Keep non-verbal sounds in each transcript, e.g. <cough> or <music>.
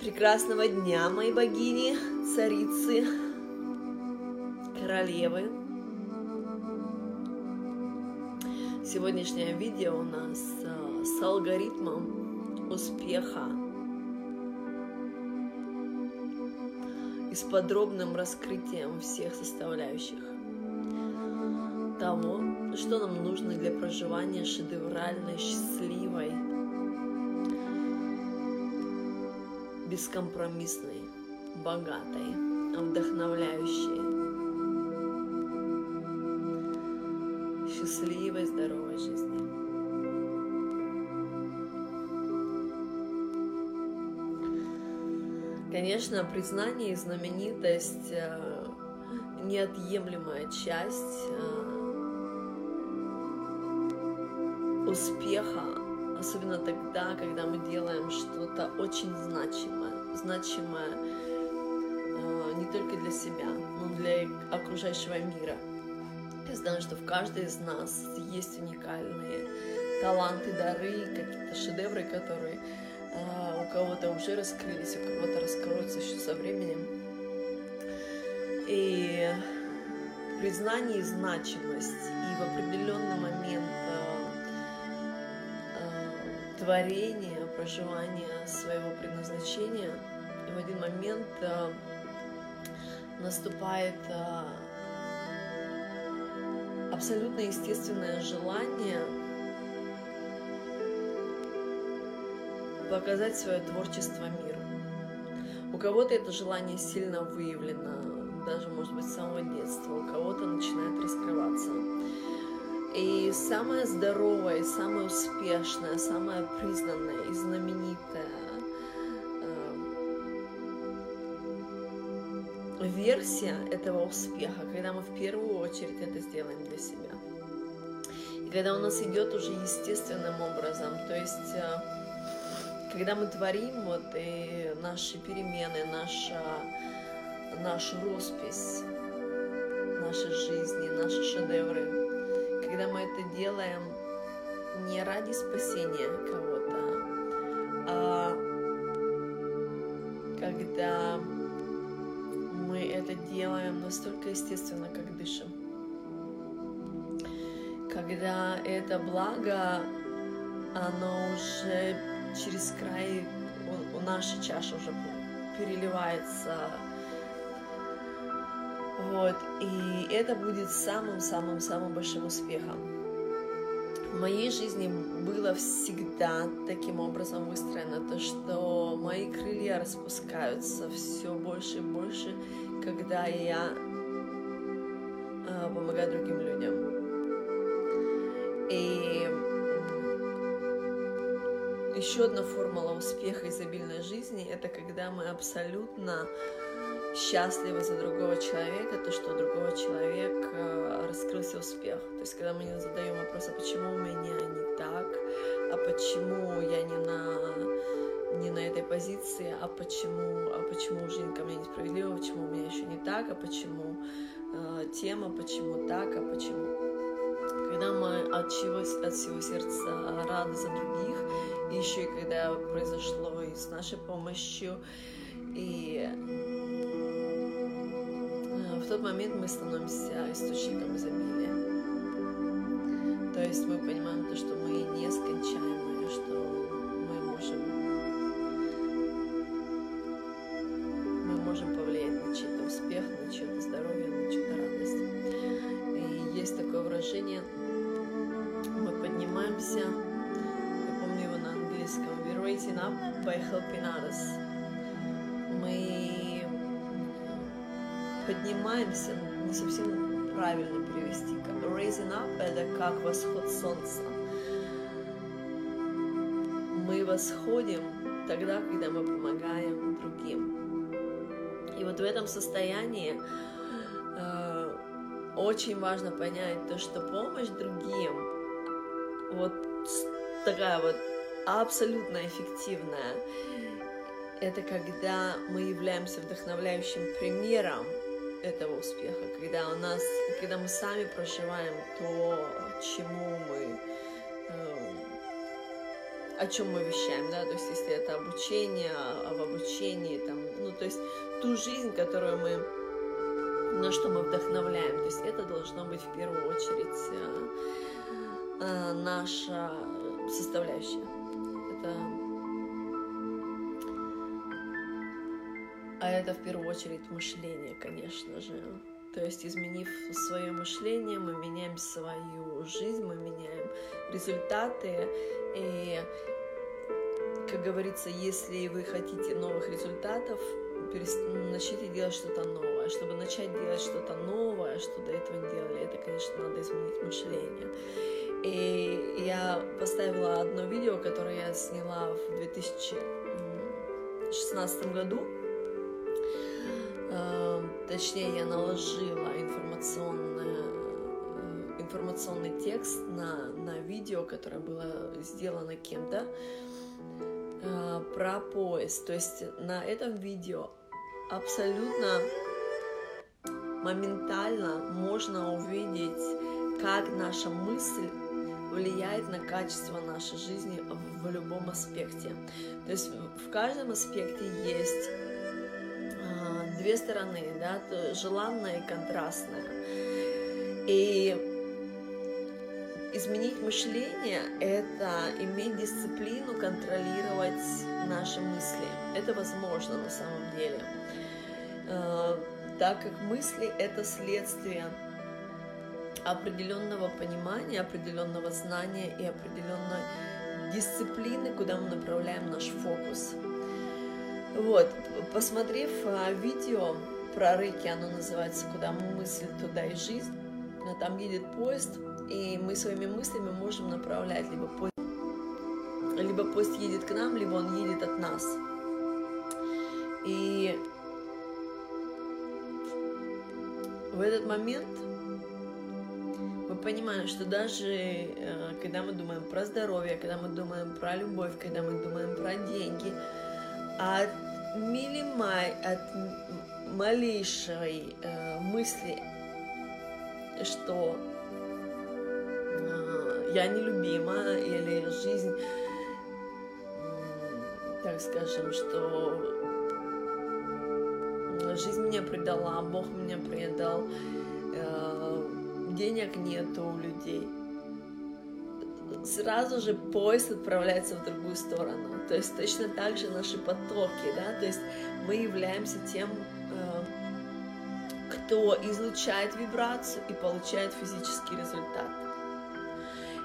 Прекрасного дня, мои богини, царицы, королевы. Сегодняшнее видео у нас э, с алгоритмом успеха и с подробным раскрытием всех составляющих того, что нам нужно для проживания шедевральной, счастливой, бескомпромиссной, богатой, вдохновляющей, счастливой, здоровой жизни. Конечно, признание и знаменитость э, неотъемлемая часть э, успеха особенно тогда, когда мы делаем что-то очень значимое, значимое э, не только для себя, но для окружающего мира. Я знаю, что в каждой из нас есть уникальные таланты, дары, какие-то шедевры, которые э, у кого-то уже раскрылись, у кого-то раскроются еще со временем. И признание и значимость, и в определенный момент творения, проживания своего предназначения. И в один момент э, наступает э, абсолютно естественное желание показать свое творчество миру. У кого-то это желание сильно выявлено, даже, может быть, с самого детства, у кого-то начинает раскрываться. И самая здоровая, самая успешная, самая признанная и знаменитая э, версия этого успеха, когда мы в первую очередь это сделаем для себя. И когда у нас идет уже естественным образом, то есть э, когда мы творим вот и наши перемены, наша, нашу роспись, нашей жизни, наши шедевры, когда мы это делаем не ради спасения кого-то, а когда мы это делаем настолько естественно, как дышим. Когда это благо, оно уже через край, у, нашей чаши уже переливается вот, и это будет самым-самым-самым большим успехом. В моей жизни было всегда таким образом выстроено то, что мои крылья распускаются все больше и больше, когда я э, помогаю другим людям. И еще одна формула успеха изобильной жизни – это когда мы абсолютно счастливы за другого человека, то, что другого человека э, раскрылся успех. То есть, когда мы не задаем вопрос, а почему у меня не так, а почему я не на, не на этой позиции, а почему, а почему жизнь ко мне несправедлива, почему у меня еще не так, а почему э, тема, почему так, а почему. Когда мы от, чего, от всего сердца рады за других, и еще и когда произошло и с нашей помощью, и тот момент мы становимся источником изобилия. То есть мы понимаем то, что мы нескончаемые, что мы можем, мы можем повлиять на чей-то успех, на чье-то здоровье, на чью-то радость. И есть такое выражение, мы поднимаемся, я помню его на английском, we're raising up by helping others. Поднимаемся, не совсем правильно перевести. Raising up – это как восход солнца. Мы восходим тогда, когда мы помогаем другим. И вот в этом состоянии э, очень важно понять то, что помощь другим, вот такая вот абсолютно эффективная, это когда мы являемся вдохновляющим примером этого успеха, когда у нас, когда мы сами проживаем то, чему мы э, о чем мы вещаем, да, то есть если это обучение, об обучении, там, ну, то есть ту жизнь, которую мы, на что мы вдохновляем, то есть это должно быть в первую очередь э, э, наша составляющая. Это А это в первую очередь мышление, конечно же. То есть, изменив свое мышление, мы меняем свою жизнь, мы меняем результаты. И, как говорится, если вы хотите новых результатов, начните делать что-то новое. Чтобы начать делать что-то новое, что до этого не делали, это, конечно, надо изменить мышление. И я поставила одно видео, которое я сняла в 2016 году точнее я наложила информационный, э, информационный текст на, на видео, которое было сделано кем-то э, про поезд. То есть на этом видео абсолютно моментально можно увидеть, как наша мысль влияет на качество нашей жизни в любом аспекте. То есть в каждом аспекте есть две стороны, да, желанное и контрастное. И изменить мышление – это иметь дисциплину, контролировать наши мысли. Это возможно на самом деле, э, так как мысли – это следствие определенного понимания, определенного знания и определенной дисциплины, куда мы направляем наш фокус. Вот, посмотрев а, видео про Рыки, оно называется «Куда мысль, туда и жизнь», а там едет поезд, и мы своими мыслями можем направлять либо поезд, либо поезд едет к нам, либо он едет от нас. И в этот момент мы понимаем, что даже э, когда мы думаем про здоровье, когда мы думаем про любовь, когда мы думаем про деньги, от милимай, от малейшей э, мысли, что э, я нелюбима или жизнь, э, так скажем, что жизнь меня предала, Бог меня предал, э, денег нету у людей – сразу же поезд отправляется в другую сторону. То есть точно так же наши потоки, да, то есть мы являемся тем, э, кто излучает вибрацию и получает физический результат.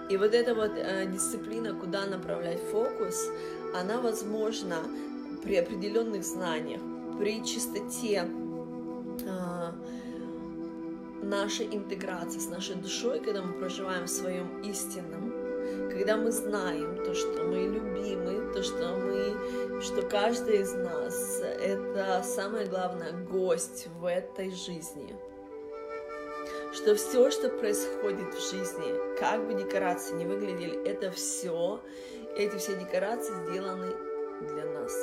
И вот эта вот э, дисциплина, куда направлять фокус, она возможна при определенных знаниях, при чистоте э, нашей интеграции с нашей душой, когда мы проживаем в своем истинном когда мы знаем то, что мы любимы, то, что мы, что каждый из нас это самое главное гость в этой жизни, что все, что происходит в жизни, как бы декорации не выглядели, это все, эти все декорации сделаны для нас.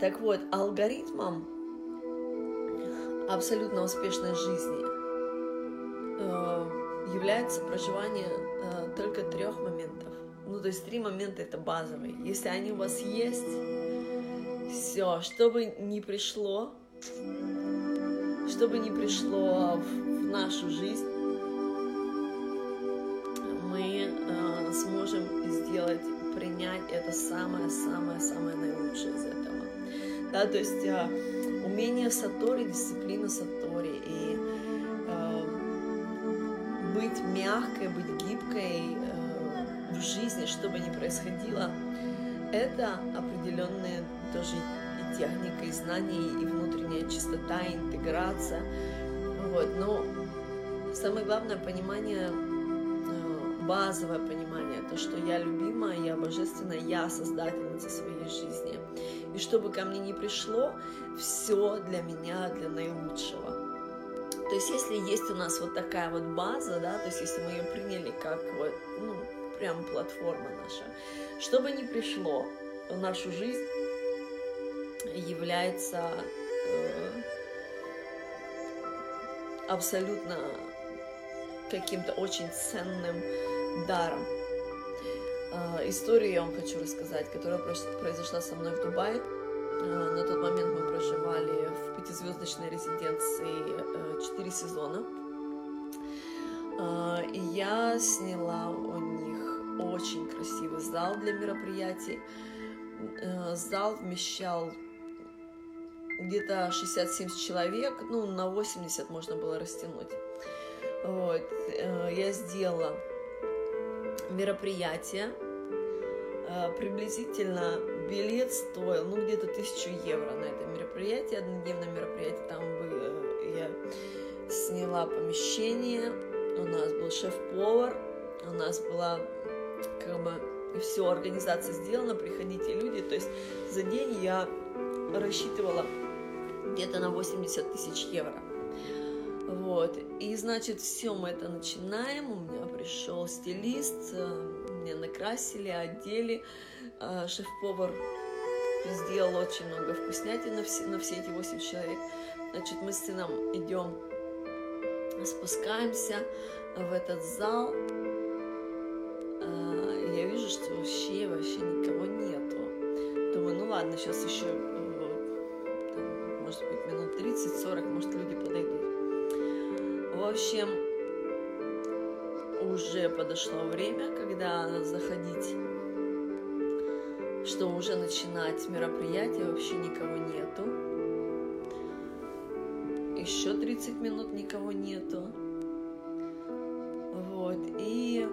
Так вот, алгоритмом абсолютно успешной жизни э, является проживание э, только трех моментов. Ну, то есть три момента это базовые. Если они у вас есть, все, что бы ни пришло, что бы ни пришло в, нашу жизнь, мы э, сможем сделать, принять это самое-самое-самое наилучшее из этого. Да, то есть э, умение сатори, дисциплина сатори и э, быть мягкой, быть гибкой э, в жизни, что бы ни происходило, это определенные тоже и техника, и знания, и внутренняя чистота, и интеграция. Вот. Но самое главное понимание, э, базовое понимание, то, что я любимая, я божественная, я создательница своей жизни. И чтобы ко мне не пришло, все для меня, для наилучшего. То есть, если есть у нас вот такая вот база, да, то есть, если мы ее приняли как вот, ну, прям платформа наша, что бы ни пришло в нашу жизнь, является э, абсолютно каким-то очень ценным даром. А, историю я вам хочу рассказать, которая произошла со мной в Дубае. А, на тот момент мы проживали в пятизвездочной резиденции 4 э, сезона. И я сняла у них очень красивый зал для мероприятий. Э, зал вмещал где-то 60-70 человек, ну, на 80 можно было растянуть. Вот. Э, я сделала мероприятие. Э, приблизительно билет стоил, ну, где-то тысячу евро на это мероприятие, однодневное мероприятие. Там было, я сняла помещение, у нас был шеф-повар, у нас была как бы все, организация сделана, приходите люди. То есть за день я рассчитывала где-то на 80 тысяч евро. Вот. И, значит, все мы это начинаем. У меня пришел стилист, э, меня накрасили, одели. Э, шеф-повар сделал очень много вкуснятин на все, на все эти 8 человек. Значит, мы с сыном идем, спускаемся в этот зал. Подошло время, когда заходить, что уже начинать мероприятие, вообще никого нету. Еще 30 минут никого нету. Вот, и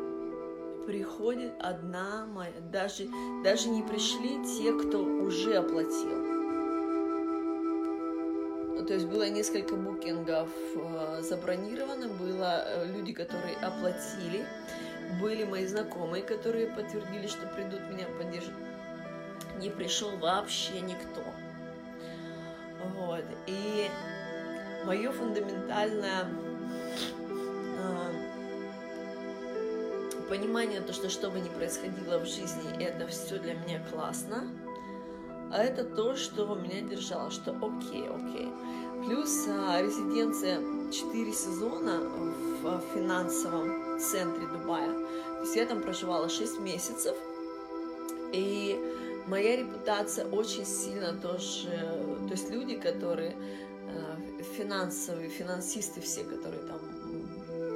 приходит одна моя, даже, даже не пришли те, кто уже оплатил то есть было несколько букингов э, забронировано, было э, люди, которые оплатили, были мои знакомые, которые подтвердили, что придут меня поддержать. Не пришел вообще никто. Вот. И мое фундаментальное э, понимание, то, что что бы ни происходило в жизни, это все для меня классно а это то, что меня держало, что окей, окей. Плюс а, резиденция 4 сезона в финансовом центре Дубая. То есть я там проживала 6 месяцев, и моя репутация очень сильно тоже, то есть люди, которые а, финансовые, финансисты все, которые там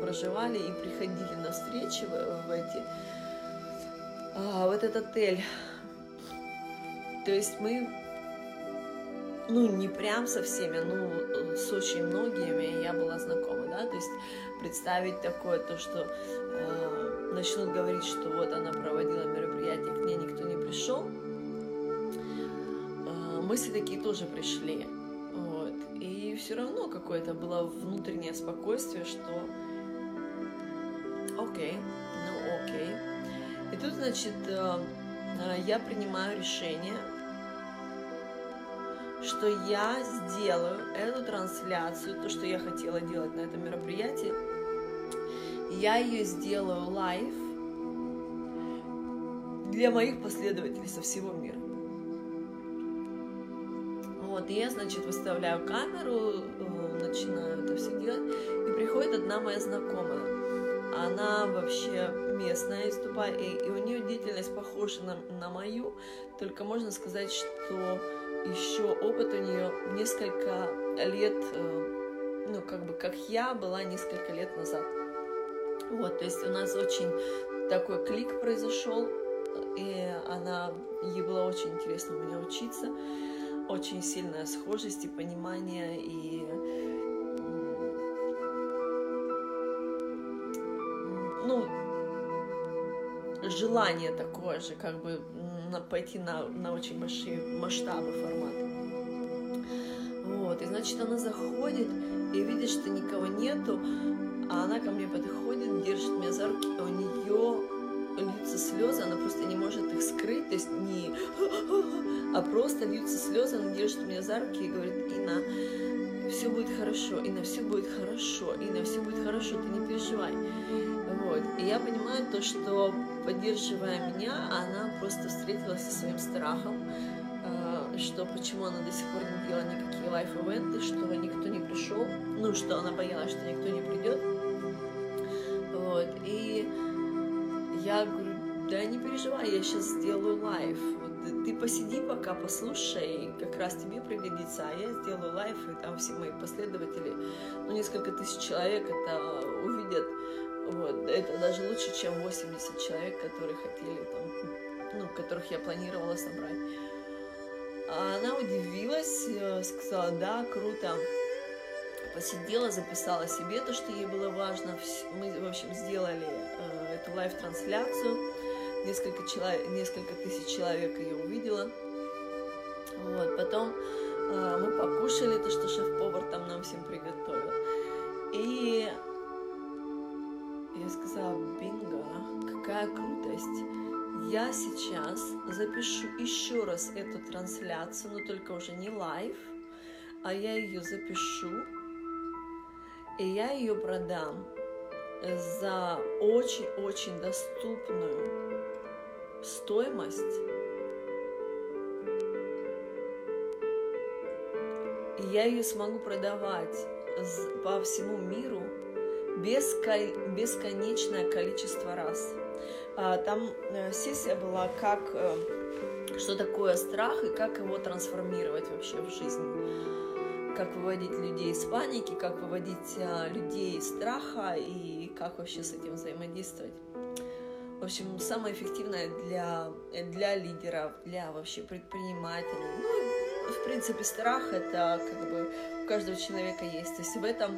проживали и приходили на встречи в, в эти, а, в этот отель. То есть мы, ну, не прям со всеми, ну, с очень многими я была знакома, да, то есть представить такое, то, что э, начнут говорить, что вот она проводила мероприятие, к ней никто не пришел, э, мысли такие тоже пришли, вот, и все равно какое-то было внутреннее спокойствие, что окей, ну окей, и тут, значит, э, я принимаю решение что я сделаю эту трансляцию, то, что я хотела делать на этом мероприятии, я ее сделаю live для моих последователей со всего мира. Вот, и я, значит, выставляю камеру, э, начинаю это все делать, и приходит одна моя знакомая. Она вообще местная из Дубая, и, и у нее деятельность похожа на, на мою, только можно сказать, что еще опыт у нее несколько лет, э, ну, как бы, как я была несколько лет назад. Вот, то есть у нас очень такой клик произошел, и она, ей было очень интересно у меня учиться, очень сильная схожесть и понимание, и ну, желание такое же, как бы на, пойти на, на очень большие масштабы формата. Вот, и значит, она заходит и видит, что никого нету, а она ко мне подходит, держит меня за руки, и у нее льются слезы, она просто не может их скрыть, то есть не, а просто льются слезы, она держит меня за руки и говорит, Инна, все будет хорошо, Инна, все будет хорошо, Инна, все будет хорошо, ты не переживай. Вот. И я понимаю то, что поддерживая меня, она просто встретилась со своим страхом, э, что почему она до сих пор не делала никакие лайф-эвенты, что никто не пришел, ну, что она боялась, что никто не придет. Вот, и я говорю, да не переживай, я сейчас сделаю лайф. Ты посиди пока, послушай, как раз тебе пригодится, а я сделаю лайф, и там все мои последователи, ну, несколько тысяч человек это увидят. Вот, это даже лучше, чем 80 человек, которые хотели там, ну, которых я планировала собрать. А она удивилась, э, сказала, да, круто. Посидела, записала себе то, что ей было важно. Мы, в общем, сделали э, эту live-трансляцию несколько, человек, несколько тысяч человек ее увидела. Вот, потом э, мы покушали то, что шеф-повар там нам всем приготовил. И я сказала, бинго, какая крутость. Я сейчас запишу еще раз эту трансляцию, но только уже не live, а я ее запишу, и я ее продам за очень-очень доступную стоимость и я ее смогу продавать по всему миру бесконечное количество раз. А, там э, сессия была, как, э, что такое страх и как его трансформировать вообще в жизни. Как выводить людей из паники, как выводить а, людей из страха и как вообще с этим взаимодействовать. В общем, самое эффективное для, для лидеров, для вообще предпринимателей. Ну, в принципе, страх это как бы у каждого человека есть. То есть в этом,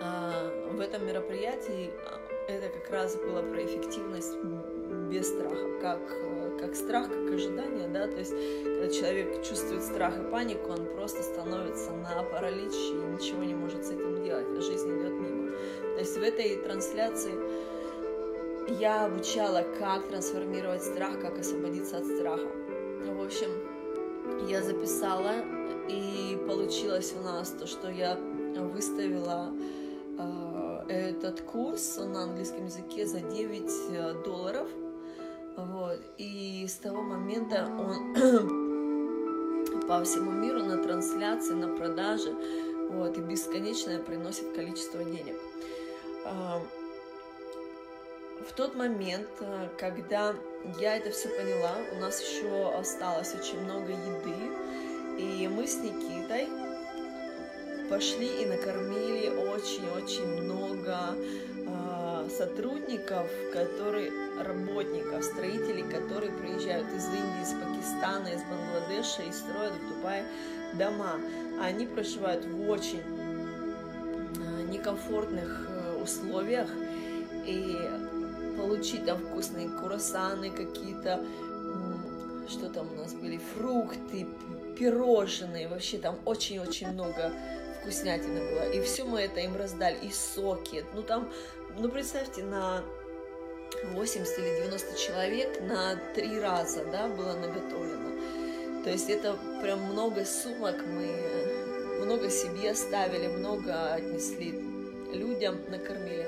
а, в этом мероприятии а, это как раз было про эффективность без страха, как, как страх, как ожидание, да, то есть когда человек чувствует страх и панику, он просто становится на паралич и ничего не может с этим делать, а жизнь идет мимо. То есть в этой трансляции я обучала, как трансформировать страх, как освободиться от страха. В общем, я записала, и получилось у нас то, что я выставила э, этот курс на английском языке за 9 э, долларов. Вот. И с того момента он <clears throat> по всему миру на трансляции, на продаже, вот, и бесконечное приносит количество денег. Э, в тот момент, э, когда я это все поняла, у нас еще осталось очень много еды, и мы с Никитой пошли и накормили очень-очень много э, сотрудников, которые, работников, строителей, которые приезжают из Индии, из Пакистана, из Бангладеша и строят в Дубае дома. Они проживают в очень э, некомфортных э, условиях, и получить там вкусные курасаны какие-то, что там у нас были, фрукты, пирожные, вообще там очень-очень много вкуснятины было. И все мы это им раздали, и соки. Ну там, ну представьте, на 80 или 90 человек на три раза, да, было наготовлено. То есть это прям много сумок мы, много себе оставили, много отнесли людям, накормили.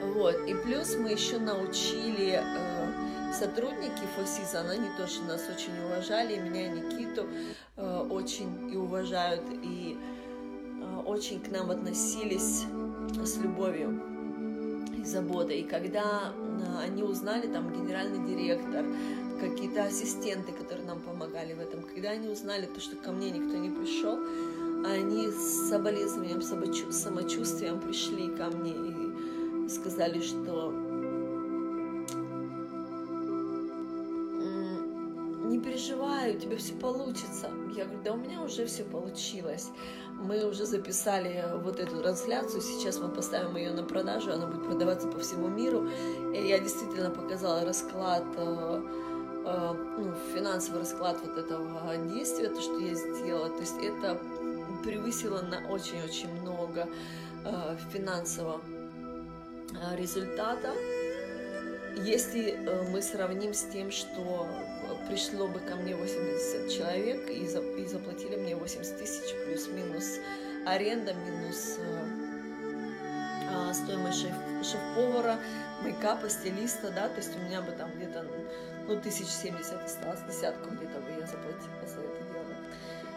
Вот. И плюс мы еще научили э, сотрудники Фосиза, они тоже нас очень уважали, и меня, и Никиту э, очень и уважают, и э, очень к нам относились с любовью и заботой. И когда э, они узнали, там, генеральный директор, какие-то ассистенты, которые нам помогали в этом, когда они узнали то, что ко мне никто не пришел, они с соболезнованием, самочувствием пришли ко мне и сказали, что не переживай, у тебя все получится. Я говорю, да у меня уже все получилось. Мы уже записали вот эту трансляцию, сейчас мы поставим ее на продажу, она будет продаваться по всему миру. И я действительно показала расклад, э, э, ну, финансовый расклад вот этого действия, то, что я сделала. То есть это превысило на очень-очень много э, финансово результата, если э, мы сравним с тем, что пришло бы ко мне 80 человек и, за, и заплатили мне 80 тысяч плюс-минус аренда, минус э, а, стоимость шеф, шеф-повара, мейкапа, стилиста, да, то есть у меня бы там где-то ну, тысяч семьдесят осталось, десятку где-то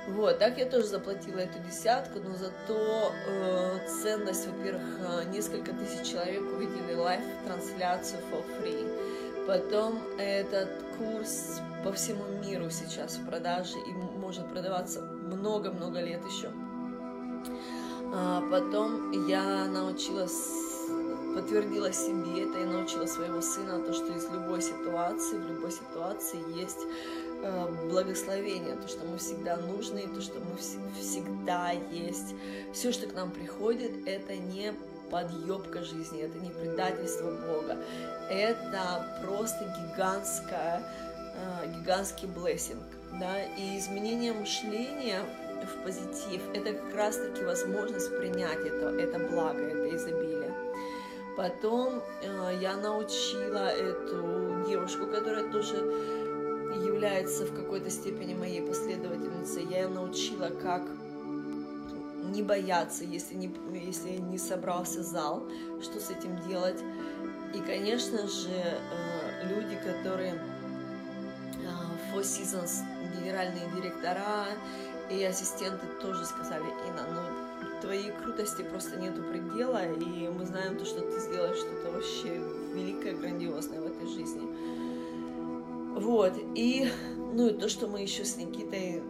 Вот, так я тоже заплатила эту десятку, но зато э, ценность, во-первых, э, несколько тысяч человек увидели live-трансляцию for free. Потом этот курс по всему миру сейчас в продаже и может продаваться много-много лет еще. А потом я научилась, подтвердила себе это и научила своего сына, то, что из любой ситуации, в любой ситуации есть благословение, то, что мы всегда нужны, то, что мы всегда есть. Все, что к нам приходит, это не подъебка жизни, это не предательство Бога, это просто гигантская, э, гигантский блессинг, да, и изменение мышления в позитив, это как раз-таки возможность принять это, это благо, это изобилие. Потом э, я научила эту девушку, которая тоже является в какой-то степени моей последовательницей, я ее научила, как не бояться, если не, если не собрался зал, что с этим делать. И, конечно же, э, люди, которые э, Four Seasons, генеральные директора и ассистенты тоже сказали, Инна, ну, твоей крутости просто нету предела, и мы знаем то, что ты сделаешь что-то вообще великое, грандиозное в этой жизни. Вот, и, ну, и то, что мы еще с Никитой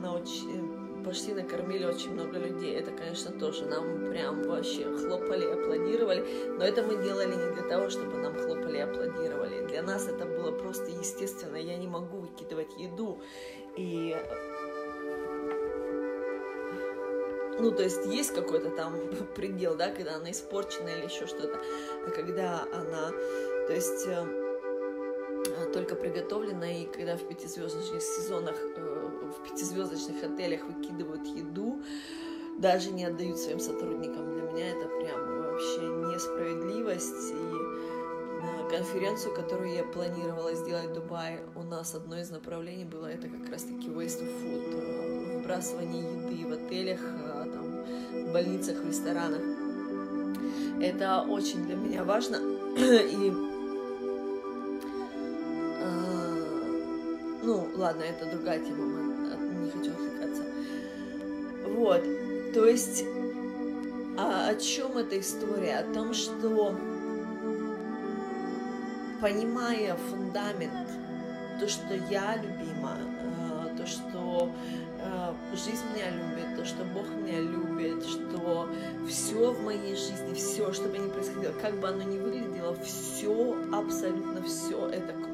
научили, пошли накормили очень много людей. Это, конечно, тоже нам прям вообще хлопали, аплодировали. Но это мы делали не для того, чтобы нам хлопали, аплодировали. Для нас это было просто естественно. Я не могу выкидывать еду. И ну, то есть есть какой-то там <laughs> предел, да, когда она испорчена или еще что-то, а когда она, то есть э, только приготовлена, и когда в пятизвездочных сезонах э, в пятизвездочных отелях выкидывают еду, даже не отдают своим сотрудникам. Для меня это прям вообще несправедливость. И конференцию, которую я планировала сделать в Дубае, у нас одно из направлений было это как раз-таки waste of food, э, выбрасывание еды в отелях, э, там, в больницах, в ресторанах. Это очень для меня важно. <clears throat> И ну, ладно, это другая тема, не хочу отвлекаться. Вот, то есть, а о чем эта история? О том, что понимая фундамент, то, что я любима, э, то, что э, жизнь меня любит, то, что Бог меня любит, что все в моей жизни, все, что бы ни происходило, как бы оно ни выглядело, все, абсолютно все это круто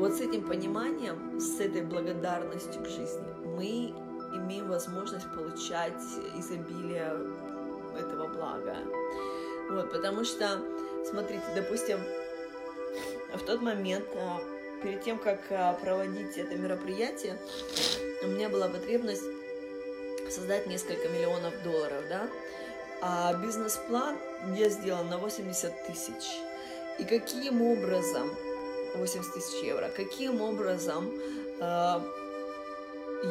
вот с этим пониманием, с этой благодарностью к жизни мы имеем возможность получать изобилие этого блага. Вот, потому что, смотрите, допустим, в тот момент, а, перед тем, как а, проводить это мероприятие, у меня была потребность создать несколько миллионов долларов, да, а бизнес-план я сделала на 80 тысяч. И каким образом 80 тысяч евро. Каким образом э,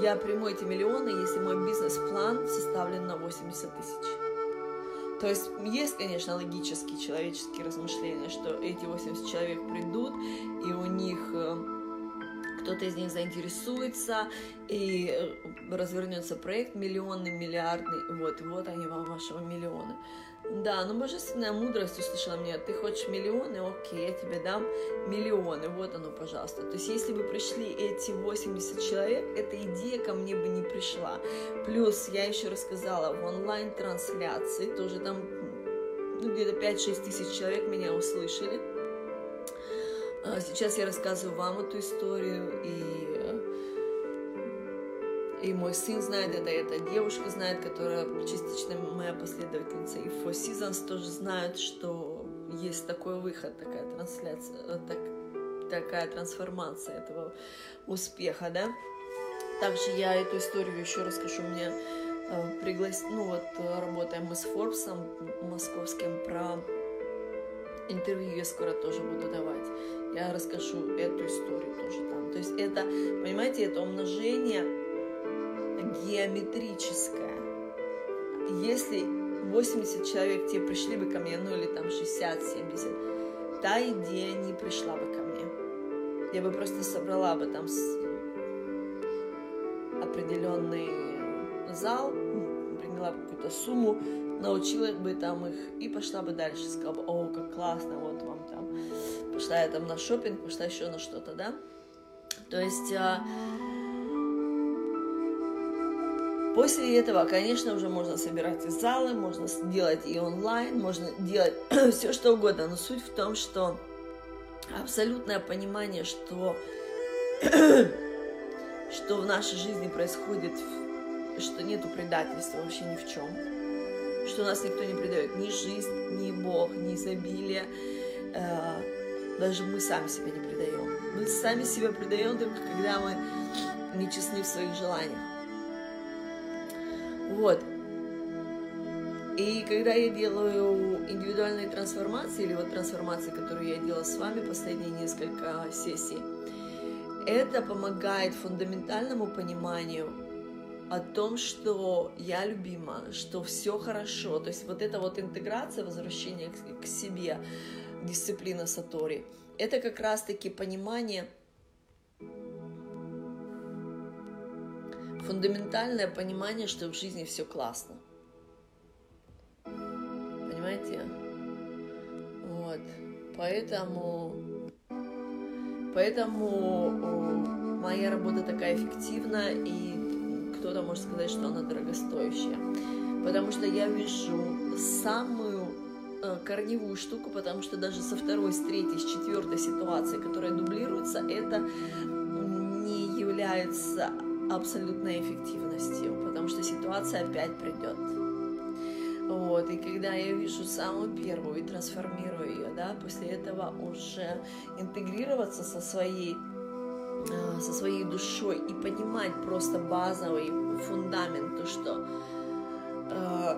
я приму эти миллионы, если мой бизнес-план составлен на 80 тысяч? То есть есть, конечно, логические человеческие размышления, что эти 80 человек придут, и у них э, кто-то из них заинтересуется, и э, развернется проект миллионный, миллиардный, вот, вот они вам, вашего миллиона. Да, но божественная мудрость услышала мне, ты хочешь миллионы, окей, я тебе дам миллионы, вот оно, пожалуйста. То есть, если бы пришли эти 80 человек, эта идея ко мне бы не пришла. Плюс, я еще рассказала, в онлайн-трансляции, тоже там ну, где-то 5-6 тысяч человек меня услышали. А сейчас я рассказываю вам эту историю, и и мой сын знает это, и эта девушка знает, которая частично моя последовательница. И Four Seasons тоже знают, что есть такой выход, такая трансляция, так, такая трансформация этого успеха, да. Также я эту историю еще расскажу. Мне э, приглас... ну вот работаем мы с Форбсом московским про интервью я скоро тоже буду давать. Я расскажу эту историю тоже там. То есть это, понимаете, это умножение геометрическая. Если 80 человек тебе пришли бы ко мне, ну или там 60-70, та идея не пришла бы ко мне. Я бы просто собрала бы там определенный зал, приняла какую-то сумму, научила бы там их и пошла бы дальше, сказала бы, о, как классно, вот вам там, пошла я там на шопинг, пошла еще на что-то, да. То есть а, После этого, конечно, уже можно собирать и залы, можно делать и онлайн, можно делать <clears throat> все что угодно. Но суть в том, что абсолютное понимание, что, <clears throat> что в нашей жизни происходит, что нету предательства вообще ни в чем, что нас никто не предает, ни жизнь, ни Бог, ни изобилие, э, даже мы сами себя не предаем. Мы сами себя предаем только когда мы нечестны в своих желаниях. Вот. И когда я делаю индивидуальные трансформации, или вот трансформации, которые я делала с вами последние несколько сессий, это помогает фундаментальному пониманию о том, что я любима, что все хорошо. То есть вот эта вот интеграция, возвращение к, себе, дисциплина Сатори, это как раз-таки понимание – фундаментальное понимание, что в жизни все классно. Понимаете? Вот. Поэтому, поэтому моя работа такая эффективна, и кто-то может сказать, что она дорогостоящая. Потому что я вижу самую э, корневую штуку, потому что даже со второй, с третьей, с четвертой ситуации, которая дублируется, это не является абсолютной эффективностью, потому что ситуация опять придет. Вот, и когда я вижу самую первую и трансформирую ее, да, после этого уже интегрироваться со своей, а, со своей душой и понимать просто базовый фундамент, то, что э,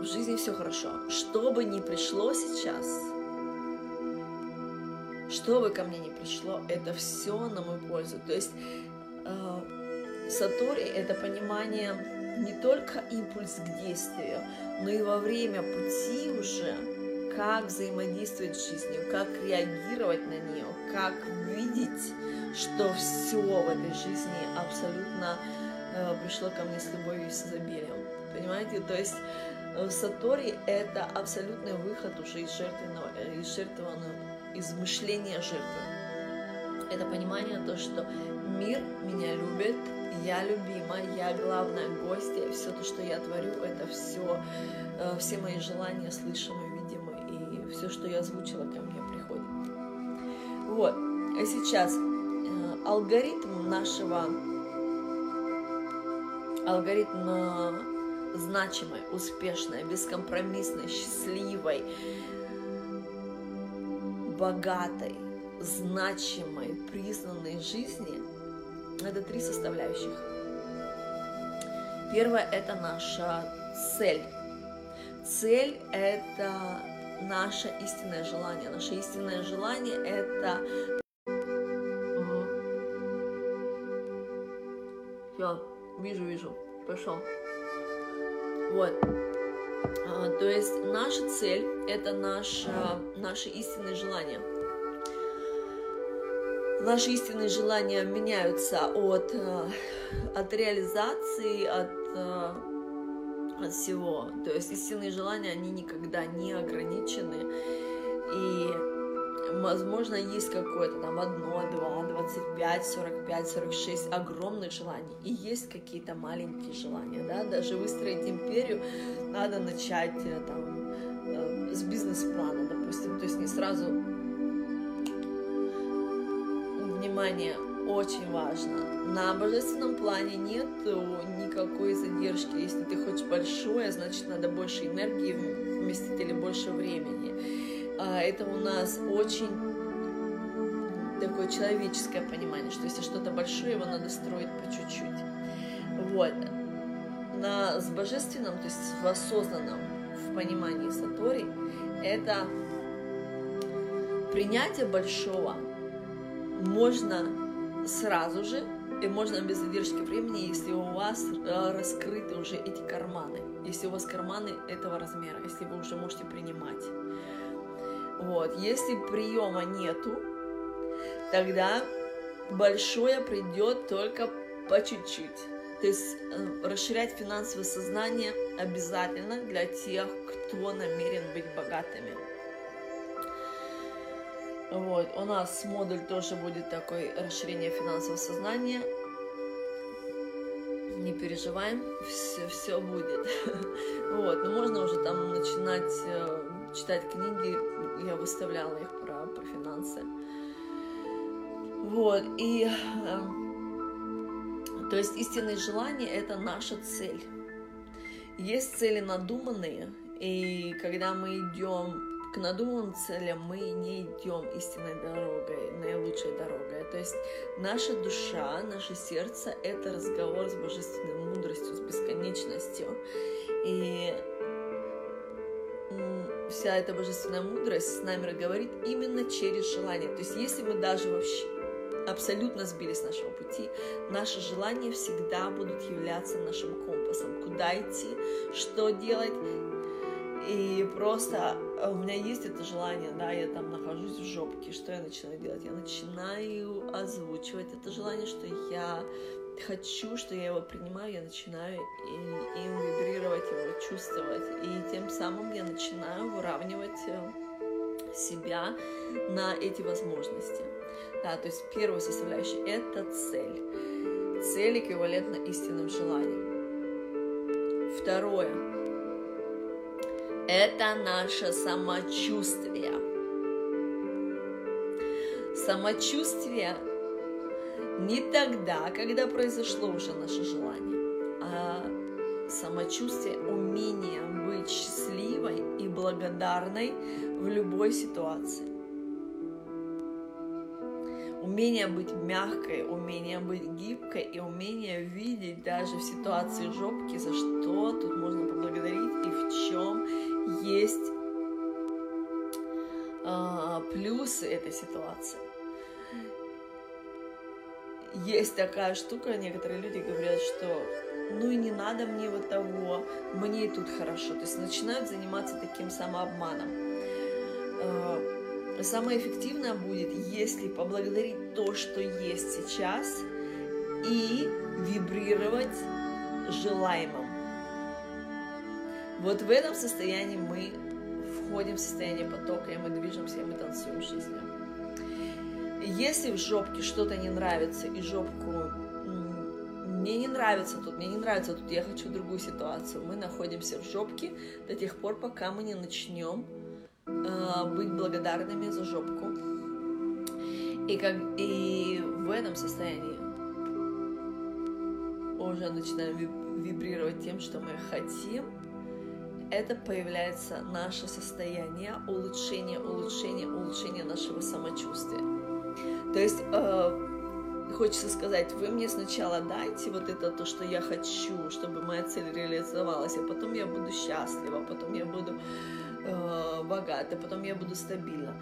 в жизни все хорошо. Что бы ни пришло сейчас, что бы ко мне ни пришло, это все на мою пользу. То есть Э, Сатори – это понимание не только импульс к действию, но и во время пути уже, как взаимодействовать с жизнью, как реагировать на нее, как видеть, что все в этой жизни абсолютно э, пришло ко мне с любовью и с изобилием. Понимаете? То есть э, Сатори – это абсолютный выход уже из жертвенного, из жертвенного, из мышления жертвы. Это понимание то, что Мир меня любит, я любима, я главная гостья, все то, что я творю, это все, э, все мои желания слышимы, видимы, и все, что я озвучила, ко мне приходит. Вот, а сейчас э, алгоритм нашего, алгоритм э, значимой, успешной, бескомпромиссной, счастливой, богатой, значимой, признанной жизни – это три составляющих. Первое – это наша цель. Цель – это наше истинное желание. Наше истинное желание – это... вижу, вижу, пошел. Вот. А, то есть наша цель – это наше, наше истинное желание – наши истинные желания меняются от, э, от реализации, от, э, от всего. То есть истинные желания, они никогда не ограничены. И, возможно, есть какое-то там одно, два, двадцать пять, сорок пять, сорок шесть огромных желаний. И есть какие-то маленькие желания, да, даже выстроить империю надо начать э, там с бизнес-плана, допустим, то есть не сразу внимание очень важно. На божественном плане нет никакой задержки. Если ты хочешь большое, значит надо больше энергии вместить или больше времени. А, это у нас очень такое человеческое понимание, что если что-то большое, его надо строить по чуть-чуть. Вот. На, с божественном, то есть в осознанном, в понимании Сатори, это принятие большого – можно сразу же, и можно без задержки времени, если у вас э, раскрыты уже эти карманы, если у вас карманы этого размера, если вы уже можете принимать. Вот. Если приема нету, тогда большое придет только по чуть-чуть. То есть э, расширять финансовое сознание обязательно для тех, кто намерен быть богатыми. Вот, у нас модуль тоже будет такой расширение финансового сознания. Не переживаем, все, все будет. <laughs> Вот, но можно уже там начинать э, читать книги, я выставляла их про, про финансы. Вот, и э, то есть истинные желания – это наша цель. Есть цели надуманные, и когда мы идем к надуманным целям, мы не идем истинной дорогой, наилучшей дорогой. То есть наша душа, наше сердце – это разговор с божественной мудростью, с бесконечностью. И вся эта божественная мудрость с нами говорит именно через желание. То есть если мы даже вообще абсолютно сбились с нашего пути, наши желания всегда будут являться нашим компасом, куда идти, что делать. И просто а, у меня есть это желание, да, я там нахожусь в жопке, что я начинаю делать? Я начинаю озвучивать это желание, что я хочу, что я его принимаю, я начинаю им вибрировать, его чувствовать. И тем самым я начинаю выравнивать э, себя на эти возможности. Да, то есть первая составляющая – это цель. Цель эквивалентна истинным желаниям. Второе – это наше самочувствие. Самочувствие не тогда, когда произошло уже наше желание, а самочувствие, умение быть счастливой и благодарной в любой ситуации умение быть мягкой, умение быть гибкой и умение видеть даже в ситуации жопки, за что тут можно поблагодарить и в чем есть а, плюсы этой ситуации. Есть такая штука, некоторые люди говорят, что ну и не надо мне вот того, мне и тут хорошо. То есть начинают заниматься таким самообманом а, самое эффективное будет, если поблагодарить то, что есть сейчас, и вибрировать желаемым. Вот в этом состоянии мы входим в состояние потока, и мы движемся, и мы танцуем жизнью. Если в жопке что-то не нравится, и жопку мне не нравится тут, мне не нравится тут, я хочу другую ситуацию, мы находимся в жопке до тех пор, пока мы не начнем э, быть благодарными за жопку. И, как, и в этом состоянии уже начинаем вибрировать тем, что мы хотим, это появляется наше состояние улучшения, улучшения, улучшения нашего самочувствия. То есть э, хочется сказать, вы мне сначала дайте вот это то, что я хочу, чтобы моя цель реализовалась, а потом я буду счастлива, потом я буду э, богата, потом я буду стабильна.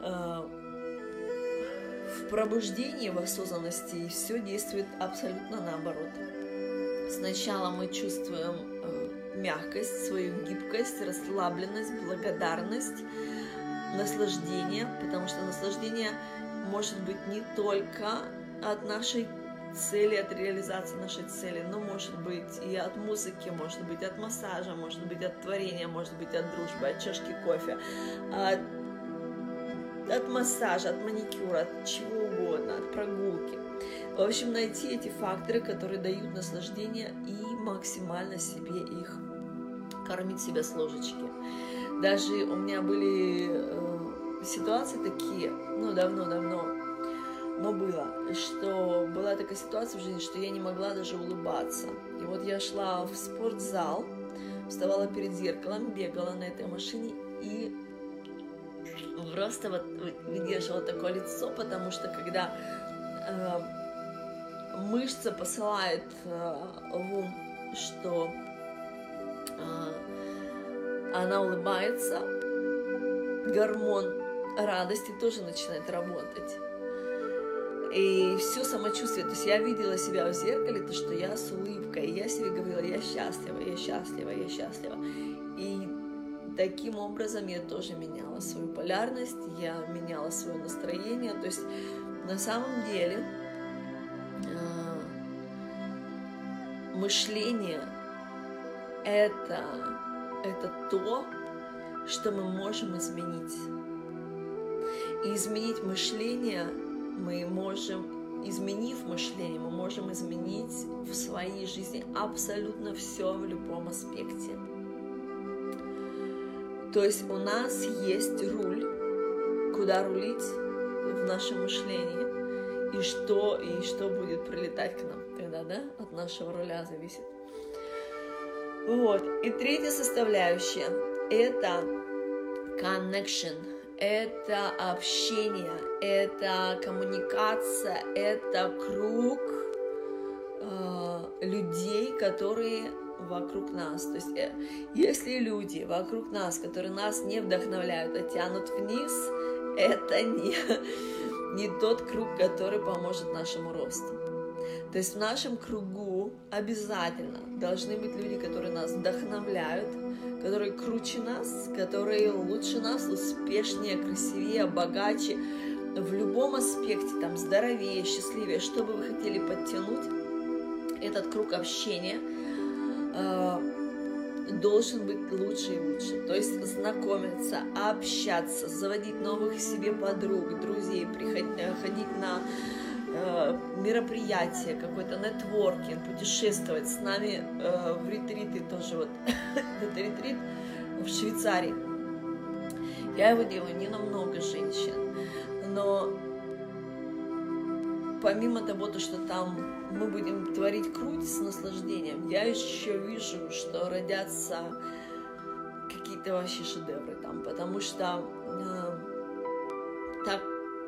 Э, в пробуждении, в осознанности все действует абсолютно наоборот. Сначала мы чувствуем э, мягкость, свою гибкость, расслабленность, благодарность, наслаждение, потому что наслаждение может быть не только от нашей цели, от реализации нашей цели. Ну, может быть, и от музыки, может быть, от массажа, может быть, от творения, может быть, от дружбы, от чашки кофе, от, от массажа, от маникюра, от чего угодно, от прогулки. В общем, найти эти факторы, которые дают наслаждение и максимально себе их кормить себя с ложечки. Даже у меня были э, ситуации такие, ну, давно-давно, но было, что была такая ситуация в жизни, что я не могла даже улыбаться. И вот я шла в спортзал, вставала перед зеркалом, бегала на этой машине и просто вот выдерживала такое лицо, потому что когда э, мышца посылает э, в ум, что э, она улыбается, гормон радости тоже начинает работать и все самочувствие. То есть я видела себя в зеркале, то, что я с улыбкой, и я себе говорила, я счастлива, я счастлива, я счастлива. И таким образом я тоже меняла свою полярность, я меняла свое настроение. То есть на самом деле э, мышление это, это то, что мы можем изменить. И изменить мышление мы можем, изменив мышление, мы можем изменить в своей жизни абсолютно все в любом аспекте. То есть у нас есть руль, куда рулить в нашем мышлении, и что, и что будет прилетать к нам тогда, да, от нашего руля зависит. Вот. И третья составляющая – это connection, это общение, это коммуникация, это круг э, людей, которые вокруг нас. То есть, э, если люди вокруг нас, которые нас не вдохновляют, а тянут вниз, <laughs> это не, не тот круг, который поможет нашему росту. То есть в нашем кругу обязательно должны быть люди, которые нас вдохновляют, которые круче нас, которые лучше нас, успешнее, красивее, богаче, в любом аспекте, там, здоровее, счастливее, что бы вы хотели подтянуть, этот круг общения – Э, должен быть лучше и лучше. То есть знакомиться, общаться, заводить новых себе подруг, друзей, приходить, э, ходить на э, мероприятия, какой-то нетворкинг, путешествовать с нами э, в ретриты тоже вот. <laughs> Это ретрит в Швейцарии. Я его делаю не на много женщин, но помимо того, то, что там мы будем творить круть с наслаждением, я еще вижу, что родятся какие-то вообще шедевры там, потому что э,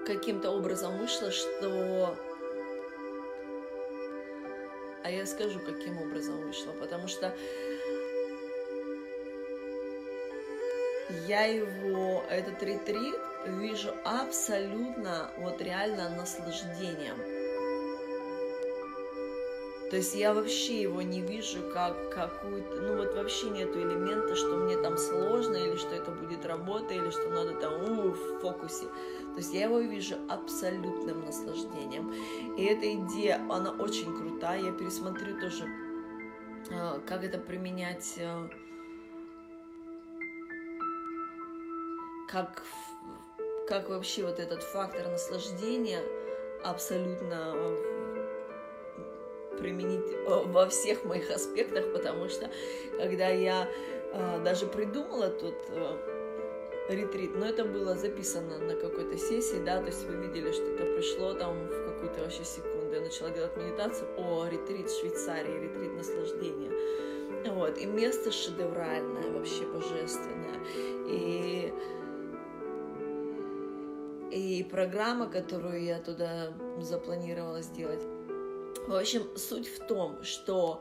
каким-то образом вышло, что... А я скажу, каким образом вышло, потому что я его, этот ретрит, вижу абсолютно, вот реально наслаждением то есть я вообще его не вижу как какую-то, ну вот вообще нету элемента, что мне там сложно, или что это будет работа, или что надо там у, в фокусе. То есть я его вижу абсолютным наслаждением. И эта идея, она очень крутая. Я пересмотрю тоже, а, как это применять, а, как, как вообще вот этот фактор наслаждения абсолютно применить э, во всех моих аспектах, потому что когда я э, даже придумала тут э, ретрит, но это было записано на какой-то сессии, да, то есть вы видели, что это пришло там в какую-то вообще секунду, я начала делать медитацию, о, ретрит в Швейцарии, ретрит наслаждения, вот, и место шедевральное, вообще божественное, и и программа, которую я туда запланировала сделать, в общем, суть в том, что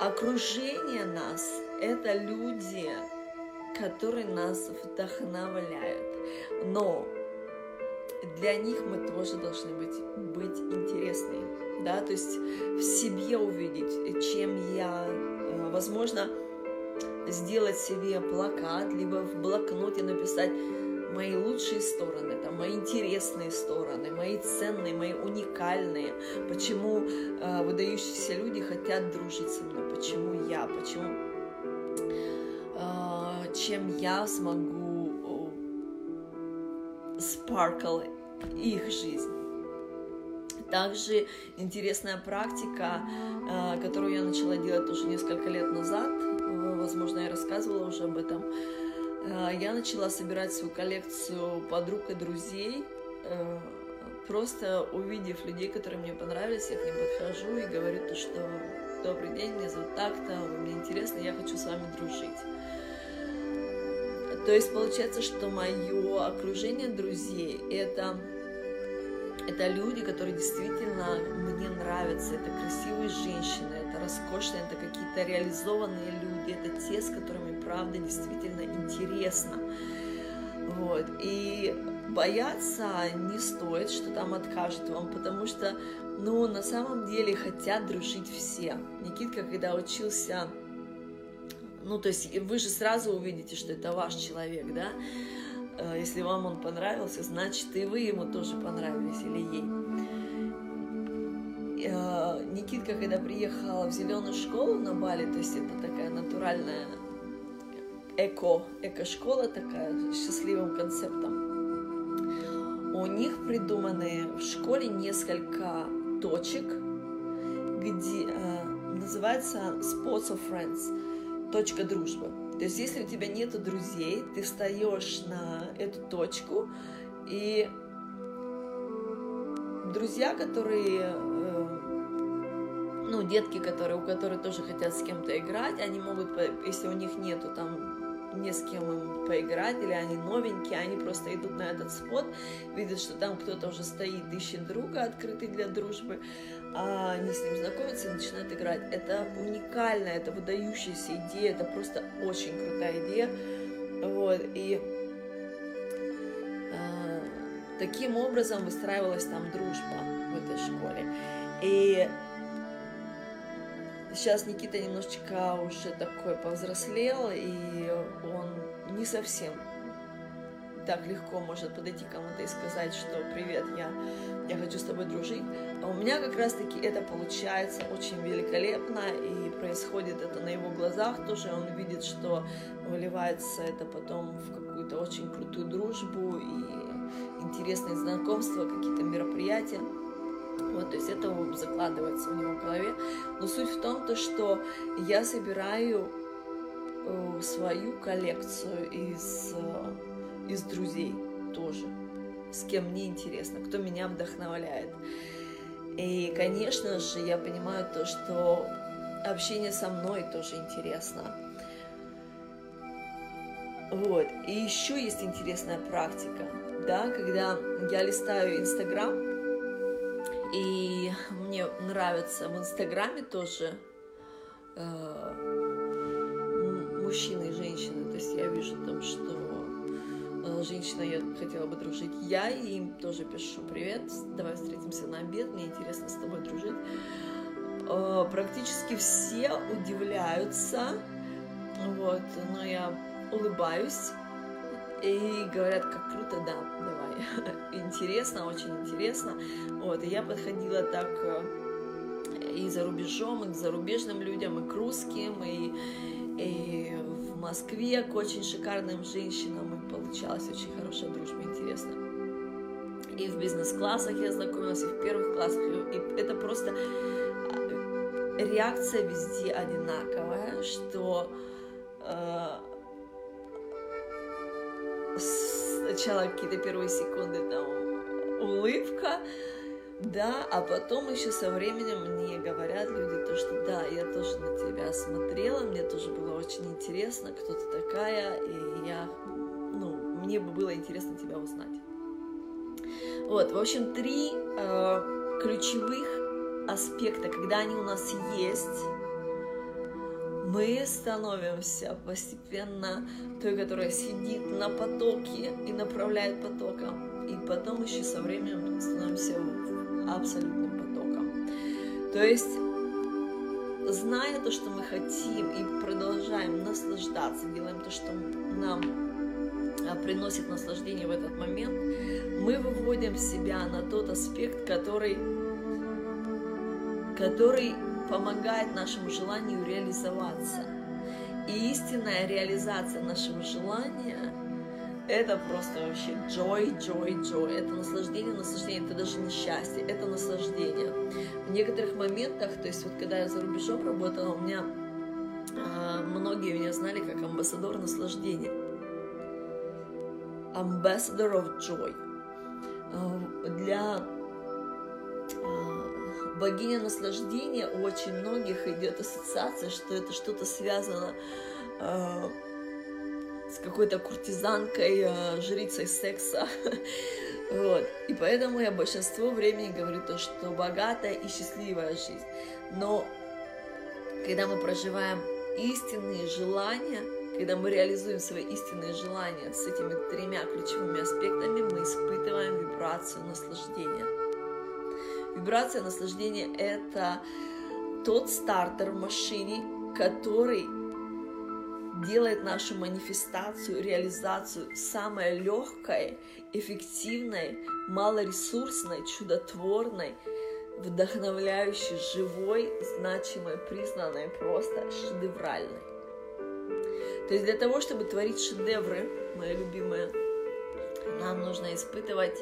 окружение нас – это люди, которые нас вдохновляют. Но для них мы тоже должны быть, быть интересны. Да? То есть в себе увидеть, чем я, э, возможно, сделать себе плакат, либо в блокноте написать мои лучшие стороны, там, мои интересные стороны, мои ценные, мои уникальные, почему э, выдающиеся люди хотят дружить со мной, почему я, почему, э, чем я смогу э, sparkle их жизнь. Также интересная практика, э, которую я начала делать уже несколько лет назад, возможно, я рассказывала уже об этом, Э, я начала собирать свою коллекцию подруг и друзей, э, просто увидев людей, которые мне понравились, я к ним подхожу и говорю то, что «Добрый день, меня зовут так-то, вы мне интересны, я хочу с вами дружить». То есть получается, что мое окружение друзей – это это люди, которые действительно мне нравятся, это красивые женщины, роскошные, это какие-то реализованные люди, это те, с которыми правда действительно интересно. Вот. И бояться не стоит, что там откажут вам, потому что, ну, на самом деле хотят дружить все. Никитка, когда учился ну, то есть вы же сразу увидите, что это ваш человек, да? Э, если вам он понравился, значит и вы ему тоже понравились или ей. Никитка, когда приехала в зеленую школу на Бали, то есть это такая натуральная эко, эко-школа такая, с счастливым концептом. У них придуманы в школе несколько точек, где э, называется Spots of Friends, точка дружбы. То есть, если у тебя нет друзей, ты встаешь на эту точку, и друзья, которые, ну, детки, которые, у которых тоже хотят с кем-то играть, они могут, если у них нету там не с кем им поиграть, или они новенькие, они просто идут на этот спот, видят, что там кто-то уже стоит, ищет друга, открытый для дружбы, а они с ним знакомятся и начинают играть. Это уникальная, это выдающаяся идея, это просто очень крутая идея. Вот, и э, таким образом выстраивалась там дружба в этой школе. И Сейчас Никита немножечко уже такой повзрослел, и он не совсем так легко может подойти кому-то и сказать, что привет, я, я хочу с тобой дружить. А у меня как раз-таки это получается очень великолепно, и происходит это на его глазах тоже. Он видит, что выливается это потом в какую-то очень крутую дружбу и интересные знакомства, какие-то мероприятия. Вот, то есть это закладывается у него в голове. Но суть в том, то, что я собираю э, свою коллекцию из, э, из друзей тоже, с кем мне интересно, кто меня вдохновляет. И, конечно же, я понимаю то, что общение со мной тоже интересно. Вот. И еще есть интересная практика, да, когда я листаю Инстаграм, и мне нравится в Инстаграме тоже э, мужчины и женщины. То есть я вижу там, что э, женщина, я хотела бы дружить. Я им тоже пишу привет, давай встретимся на обед, мне интересно с тобой дружить. Э, практически все удивляются, вот, но я улыбаюсь и говорят, как круто, да, давай. <laughs> интересно, очень интересно. Вот, и я подходила так э, и за рубежом, и к зарубежным людям, и к русским, и, и в Москве к очень шикарным женщинам, и получалась очень хорошая дружба, интересно. И в бизнес-классах я знакомилась, и в первых классах, и это просто э, реакция везде одинаковая, что э, сначала какие-то первые секунды там улыбка, да, а потом еще со временем мне говорят люди то, что да, я тоже на тебя смотрела, мне тоже было очень интересно, кто ты такая, и я, ну, мне бы было интересно тебя узнать. Вот, в общем, три э, ключевых аспекта, когда они у нас есть, мы становимся постепенно той, которая сидит на потоке и направляет потоком. И потом еще со временем становимся абсолютным потоком. То есть, зная то, что мы хотим, и продолжаем наслаждаться, делаем то, что нам а, приносит наслаждение в этот момент, мы выводим себя на тот аспект, который, который помогает нашему желанию реализоваться. И истинная реализация нашего желания – это просто вообще joy, joy, joy. Это наслаждение, наслаждение, это даже не счастье, это наслаждение. В некоторых моментах, то есть вот когда я за рубежом работала, у меня э, многие меня знали как амбассадор наслаждения. Ambassador of Joy. Э, для богиня наслаждения у очень многих идет ассоциация, что это что-то связано э, с какой-то куртизанкой, э, жрицей секса. <laughs> вот. И поэтому я большинство времени говорю то, что богатая и счастливая жизнь. Но когда мы проживаем истинные желания, когда мы реализуем свои истинные желания с этими тремя ключевыми аспектами, мы испытываем вибрацию наслаждения. Вибрация наслаждения – это тот стартер в машине, который делает нашу манифестацию, реализацию самой легкой, эффективной, малоресурсной, чудотворной, вдохновляющей, живой, значимой, признанной, просто шедевральной. То есть для того, чтобы творить шедевры, мои любимые, нам нужно испытывать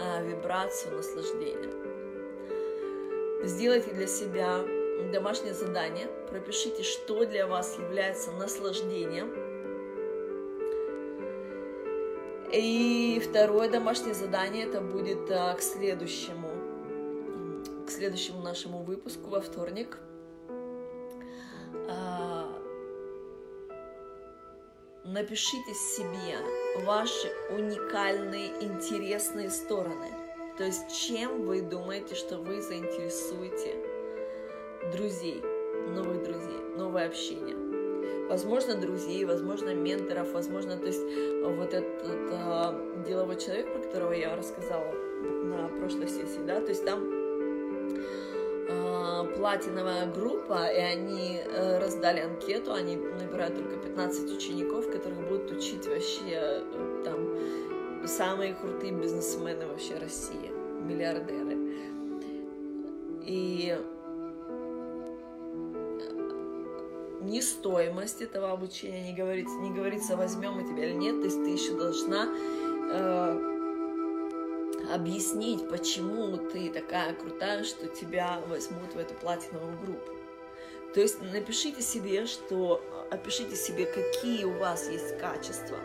а, вибрацию наслаждения. Сделайте для себя домашнее задание, пропишите, что для вас является наслаждением. И второе домашнее задание это будет а, к следующему, к следующему нашему выпуску во вторник. А, напишите себе ваши уникальные, интересные стороны. То есть чем вы думаете, что вы заинтересуете друзей, новых друзей, новое общение. Возможно, друзей, возможно, менторов, возможно, то есть вот этот э, деловой человек, про которого я рассказала на прошлой сессии, да, то есть там э, платиновая группа, и они э, раздали анкету, они набирают только 15 учеников, которых будут учить вообще э, там самые крутые бизнесмены вообще России, миллиардеры. И ни стоимость этого обучения не говорится, не говорится, возьмем мы тебя или нет, то есть ты еще должна э, объяснить, почему ты такая крутая, что тебя возьмут в эту платиновую группу. То есть напишите себе, что опишите себе, какие у вас есть качества,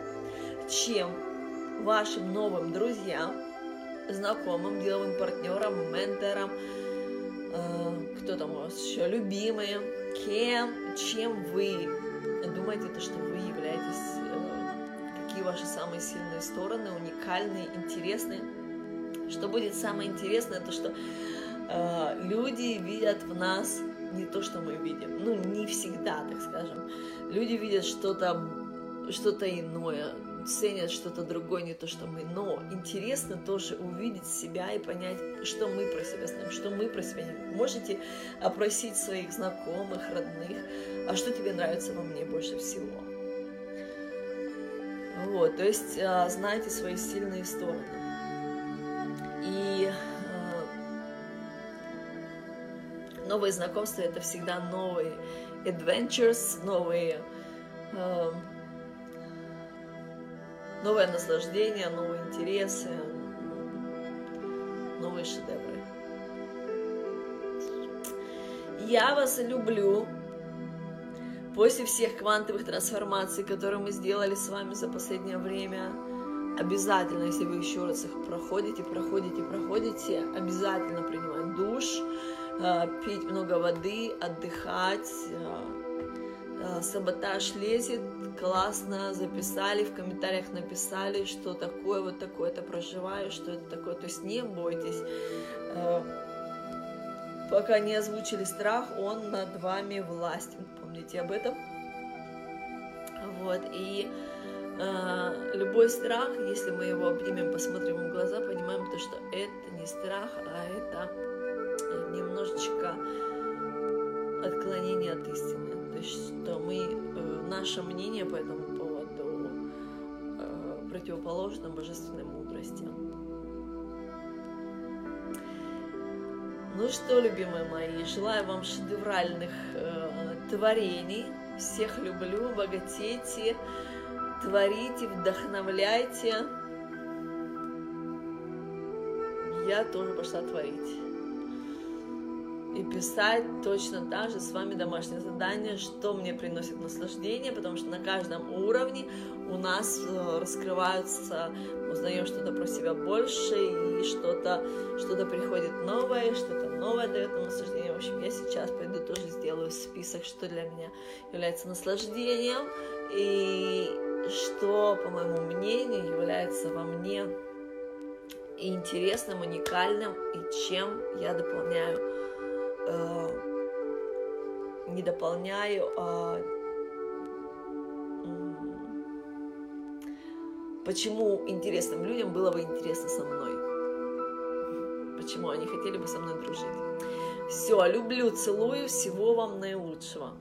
чем вашим новым друзьям, знакомым, деловым партнерам, менторам, э, кто там у вас еще, любимые, кем, чем вы думаете, то, что вы являетесь, э, какие ваши самые сильные стороны, уникальные, интересные. Что будет самое интересное, то что э, люди видят в нас не то, что мы видим. Ну, не всегда, так скажем. Люди видят что-то что-то иное, ценят что-то другое, не то, что мы. Но интересно тоже увидеть себя и понять, что мы про себя знаем, что мы про себя не Можете опросить своих знакомых, родных, а что тебе нравится во мне больше всего. Вот, то есть а, знайте свои сильные стороны. И а, новые знакомства это всегда новые adventures, новые а, новое наслаждение, новые интересы, новые шедевры. Я вас люблю. После всех квантовых трансформаций, которые мы сделали с вами за последнее время, обязательно, если вы еще раз их проходите, проходите, проходите, обязательно принимать душ, э, пить много воды, отдыхать, э, Э, саботаж лезет, классно записали, в комментариях написали, что такое вот такое-то проживаю, что это такое. То есть не бойтесь. Э, пока не озвучили страх, он над вами властен. Помните об этом? Вот, и э, любой страх, если мы его обнимем, посмотрим в глаза, понимаем то, что это не страх, а это немножечко отклонение от истины что мы, э, наше мнение по этому поводу э, противоположно божественной мудрости. Ну что, любимые мои, желаю вам шедевральных э, творений. Всех люблю, богатейте, творите, вдохновляйте. Я тоже пошла творить и писать точно так же с вами домашнее задание, что мне приносит наслаждение, потому что на каждом уровне у нас э, раскрываются, узнаем что-то про себя больше, и что-то что приходит новое, что-то новое дает нам наслаждение. В общем, я сейчас пойду тоже сделаю список, что для меня является наслаждением, и что, по моему мнению, является во мне интересным, уникальным, и чем я дополняю э, не дополняю, а почему интересным людям было бы интересно со мной. Почему они хотели бы со мной дружить. Все, люблю, целую, всего вам наилучшего.